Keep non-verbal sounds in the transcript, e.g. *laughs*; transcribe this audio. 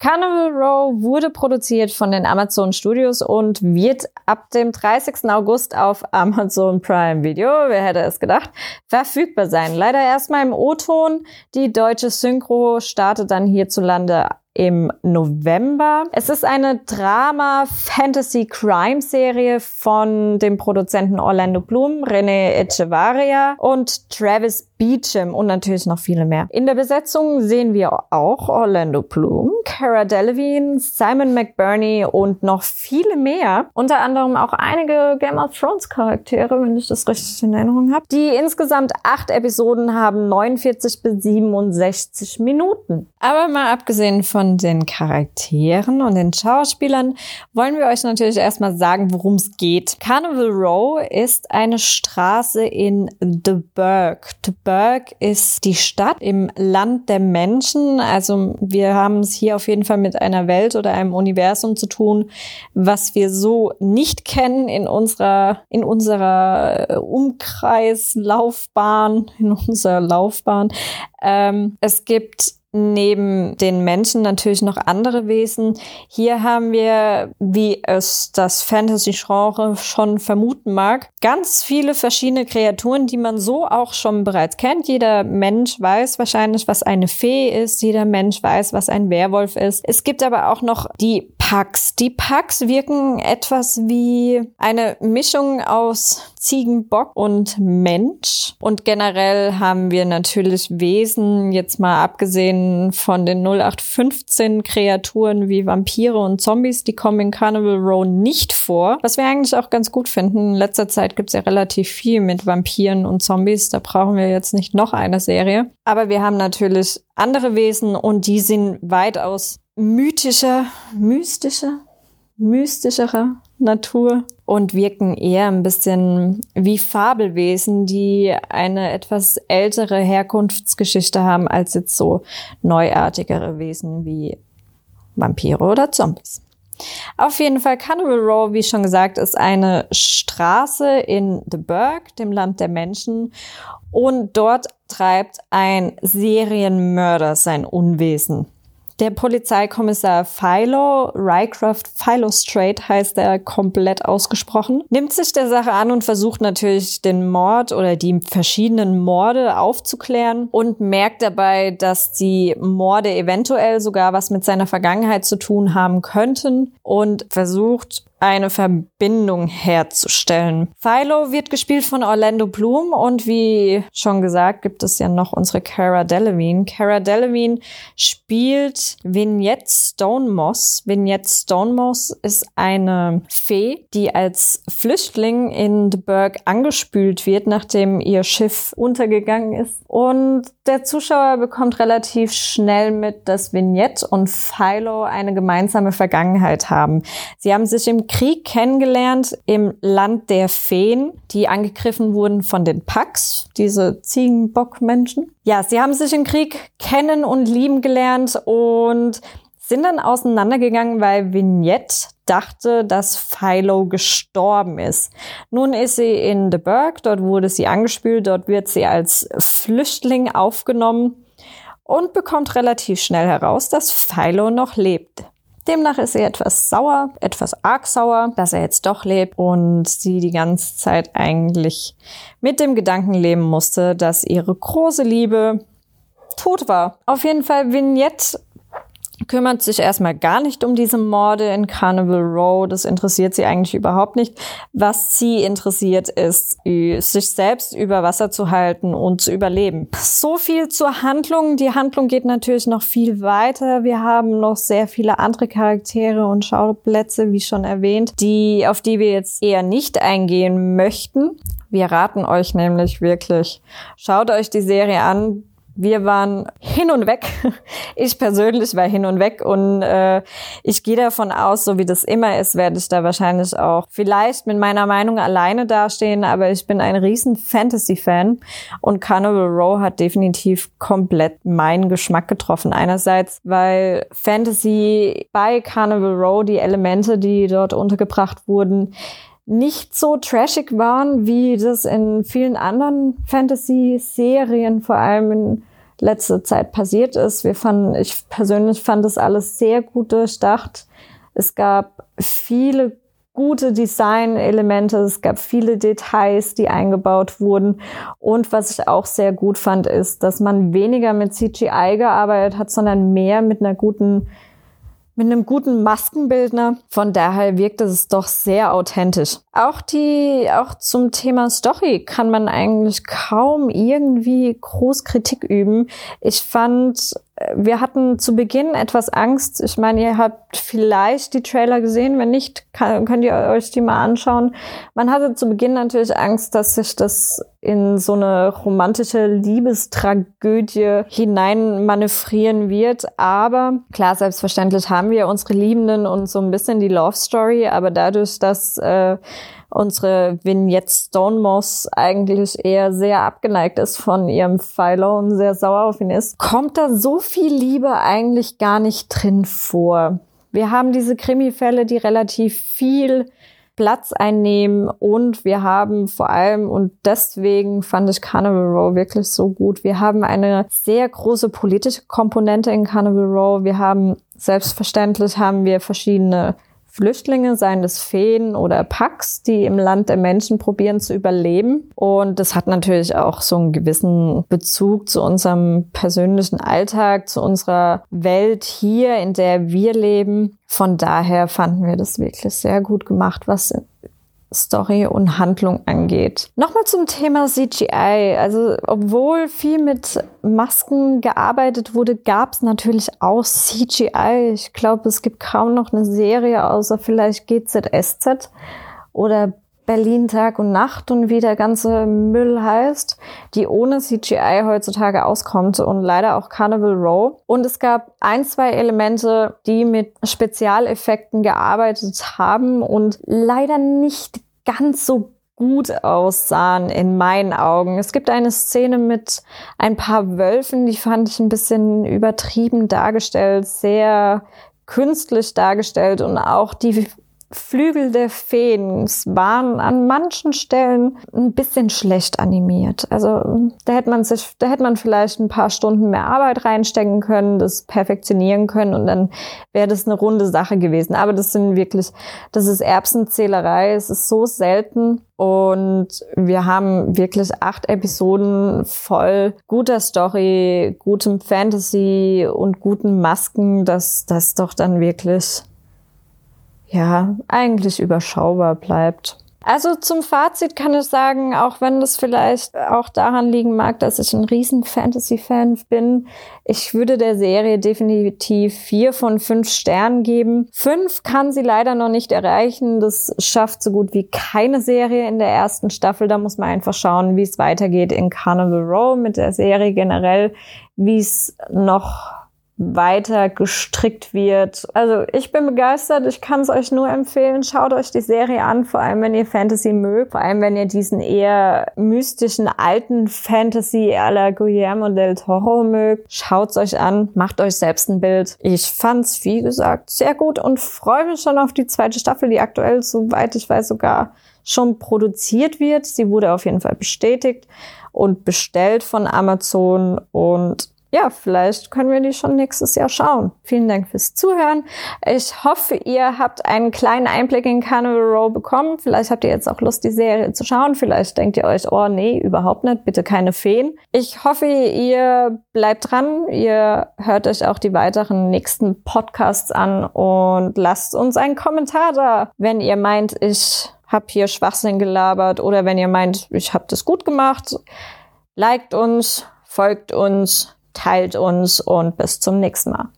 Carnival Row wurde produziert von den Amazon Studios und wird ab dem 30. August auf Amazon Prime Video, wer hätte es gedacht, verfügbar sein. Leider erstmal im O-Ton. Die deutsche Synchro startet dann hierzulande im November. Es ist eine Drama-Fantasy-Crime-Serie von dem Produzenten Orlando Bloom, René Echevarria und Travis Beecham und natürlich noch viele mehr. In der Besetzung sehen wir auch Orlando Bloom, Cara Delevingne, Simon McBurney und noch viele mehr. Unter anderem auch einige Game of Thrones Charaktere, wenn ich das richtig in Erinnerung habe. Die insgesamt acht Episoden haben 49 bis 67 Minuten. Aber mal abgesehen von den Charakteren und den Schauspielern wollen wir euch natürlich erstmal sagen, worum es geht. Carnival Row ist eine Straße in The Burg. The Burg ist die Stadt im Land der Menschen. Also wir haben es hier auf jeden Fall mit einer Welt oder einem Universum zu tun, was wir so nicht kennen in unserer, in unserer Umkreislaufbahn, in unserer Laufbahn. Ähm, es gibt neben den Menschen natürlich noch andere Wesen. Hier haben wir, wie es das Fantasy-Genre schon vermuten mag, ganz viele verschiedene Kreaturen, die man so auch schon bereits kennt. Jeder Mensch weiß wahrscheinlich, was eine Fee ist. Jeder Mensch weiß, was ein Werwolf ist. Es gibt aber auch noch die Pax. Die Pax wirken etwas wie eine Mischung aus Ziegen, Bock und Mensch. Und generell haben wir natürlich Wesen, jetzt mal abgesehen von den 0815 Kreaturen wie Vampire und Zombies, die kommen in Carnival Row nicht vor. Was wir eigentlich auch ganz gut finden. In letzter Zeit gibt es ja relativ viel mit Vampiren und Zombies. Da brauchen wir jetzt nicht noch eine Serie. Aber wir haben natürlich andere Wesen und die sind weitaus mythischer, mystischer, mystischerer Natur und wirken eher ein bisschen wie Fabelwesen, die eine etwas ältere Herkunftsgeschichte haben als jetzt so neuartigere Wesen wie Vampire oder Zombies. Auf jeden Fall Carnival Row, wie schon gesagt, ist eine Straße in The Burg, dem Land der Menschen. Und dort treibt ein Serienmörder sein Unwesen. Der Polizeikommissar Philo, Rycroft Philo Strait heißt er komplett ausgesprochen, nimmt sich der Sache an und versucht natürlich den Mord oder die verschiedenen Morde aufzuklären und merkt dabei, dass die Morde eventuell sogar was mit seiner Vergangenheit zu tun haben könnten und versucht eine Verbindung herzustellen. Philo wird gespielt von Orlando Bloom und wie schon gesagt, gibt es ja noch unsere Cara Delevingne. Cara Delevingne spielt Vignette Stonemoss. Vignette Stonemoss ist eine Fee, die als Flüchtling in The Burg angespült wird, nachdem ihr Schiff untergegangen ist. Und der Zuschauer bekommt relativ schnell mit, dass Vignette und Philo eine gemeinsame Vergangenheit haben. Sie haben sich im Krieg kennengelernt im Land der Feen, die angegriffen wurden von den Pax, diese Ziegenbockmenschen. Ja, sie haben sich im Krieg kennen und lieben gelernt und sind dann auseinandergegangen, weil Vignette dachte, dass Philo gestorben ist. Nun ist sie in The Burg, dort wurde sie angespült, dort wird sie als Flüchtling aufgenommen und bekommt relativ schnell heraus, dass Philo noch lebt. Demnach ist sie etwas sauer, etwas arg sauer, dass er jetzt doch lebt und sie die ganze Zeit eigentlich mit dem Gedanken leben musste, dass ihre große Liebe tot war. Auf jeden Fall Vignette kümmert sich erstmal gar nicht um diese Morde in Carnival Row. Das interessiert sie eigentlich überhaupt nicht. Was sie interessiert ist, sich selbst über Wasser zu halten und zu überleben. So viel zur Handlung. Die Handlung geht natürlich noch viel weiter. Wir haben noch sehr viele andere Charaktere und Schauplätze, wie schon erwähnt, die, auf die wir jetzt eher nicht eingehen möchten. Wir raten euch nämlich wirklich, schaut euch die Serie an, wir waren hin und weg. *laughs* Ich persönlich war hin und weg und äh, ich gehe davon aus, so wie das immer ist, werde ich da wahrscheinlich auch vielleicht mit meiner Meinung alleine dastehen, aber ich bin ein riesen Fantasy-Fan und Carnival Row hat definitiv komplett meinen Geschmack getroffen. Einerseits, weil Fantasy bei Carnival Row die Elemente, die dort untergebracht wurden, nicht so trashig waren, wie das in vielen anderen Fantasy-Serien, vor allem in letzte Zeit passiert ist. Wir fanden, ich persönlich fand das alles sehr gut durchdacht. Es gab viele gute Design-Elemente, es gab viele Details, die eingebaut wurden. Und was ich auch sehr gut fand, ist, dass man weniger mit CGI gearbeitet hat, sondern mehr mit einer guten mit einem guten Maskenbildner. Von daher wirkt es doch sehr authentisch. Auch die, auch zum Thema Story kann man eigentlich kaum irgendwie groß Kritik üben. Ich fand, wir hatten zu Beginn etwas Angst. Ich meine, ihr habt vielleicht die Trailer gesehen. Wenn nicht, kann, könnt ihr euch die mal anschauen. Man hatte zu Beginn natürlich Angst, dass sich das in so eine romantische Liebestragödie hinein manövrieren wird. Aber klar, selbstverständlich haben wir unsere Liebenden und so ein bisschen die Love Story. Aber dadurch, dass äh, unsere Vignette Stonemoss eigentlich eher sehr abgeneigt ist von ihrem Philo und sehr sauer auf ihn ist, kommt da so viel Liebe eigentlich gar nicht drin vor. Wir haben diese Krimi-Fälle, die relativ viel Platz einnehmen und wir haben vor allem, und deswegen fand ich Carnival Row wirklich so gut, wir haben eine sehr große politische Komponente in Carnival Row. Wir haben, selbstverständlich haben wir verschiedene Flüchtlinge, seien es Feen oder Pax, die im Land der Menschen probieren zu überleben. Und das hat natürlich auch so einen gewissen Bezug zu unserem persönlichen Alltag, zu unserer Welt hier, in der wir leben. Von daher fanden wir das wirklich sehr gut gemacht, was Story und Handlung angeht. Nochmal zum Thema CGI. Also obwohl viel mit Masken gearbeitet wurde, gab es natürlich auch CGI. Ich glaube, es gibt kaum noch eine Serie außer vielleicht GZSZ oder Berlin Tag und Nacht und wie der ganze Müll heißt, die ohne CGI heutzutage auskommt und leider auch Carnival Row. Und es gab ein, zwei Elemente, die mit Spezialeffekten gearbeitet haben und leider nicht ganz so gut aussahen in meinen Augen. Es gibt eine Szene mit ein paar Wölfen, die fand ich ein bisschen übertrieben dargestellt, sehr künstlich dargestellt und auch die Flügel der Feen waren an manchen Stellen ein bisschen schlecht animiert. Also da hätte man sich, da hätte man vielleicht ein paar Stunden mehr Arbeit reinstecken können, das perfektionieren können und dann wäre das eine runde Sache gewesen. Aber das sind wirklich, das ist Erbsenzählerei. Es ist so selten und wir haben wirklich acht Episoden voll guter Story, gutem Fantasy und guten Masken, dass das doch dann wirklich ja, eigentlich überschaubar bleibt. Also zum Fazit kann ich sagen, auch wenn das vielleicht auch daran liegen mag, dass ich ein riesen Fantasy-Fan bin, ich würde der Serie definitiv vier von fünf Sternen geben. Fünf kann sie leider noch nicht erreichen. Das schafft so gut wie keine Serie in der ersten Staffel. Da muss man einfach schauen, wie es weitergeht in Carnival Row mit der Serie generell, wie es noch weiter gestrickt wird. Also ich bin begeistert, ich kann es euch nur empfehlen. Schaut euch die Serie an, vor allem wenn ihr Fantasy mögt, vor allem wenn ihr diesen eher mystischen alten Fantasy à la Guillermo del Toro mögt. Schaut's euch an, macht euch selbst ein Bild. Ich fand's, wie gesagt, sehr gut und freue mich schon auf die zweite Staffel, die aktuell, soweit ich weiß, sogar schon produziert wird. Sie wurde auf jeden Fall bestätigt und bestellt von Amazon und ja, vielleicht können wir die schon nächstes Jahr schauen. Vielen Dank fürs Zuhören. Ich hoffe, ihr habt einen kleinen Einblick in Carnival Row bekommen. Vielleicht habt ihr jetzt auch Lust, die Serie zu schauen. Vielleicht denkt ihr euch, oh nee, überhaupt nicht, bitte keine Feen. Ich hoffe, ihr bleibt dran. Ihr hört euch auch die weiteren nächsten Podcasts an und lasst uns einen Kommentar da, wenn ihr meint, ich habe hier Schwachsinn gelabert oder wenn ihr meint, ich habe das gut gemacht. Liked uns, folgt uns teilt uns und bis zum nächsten Mal.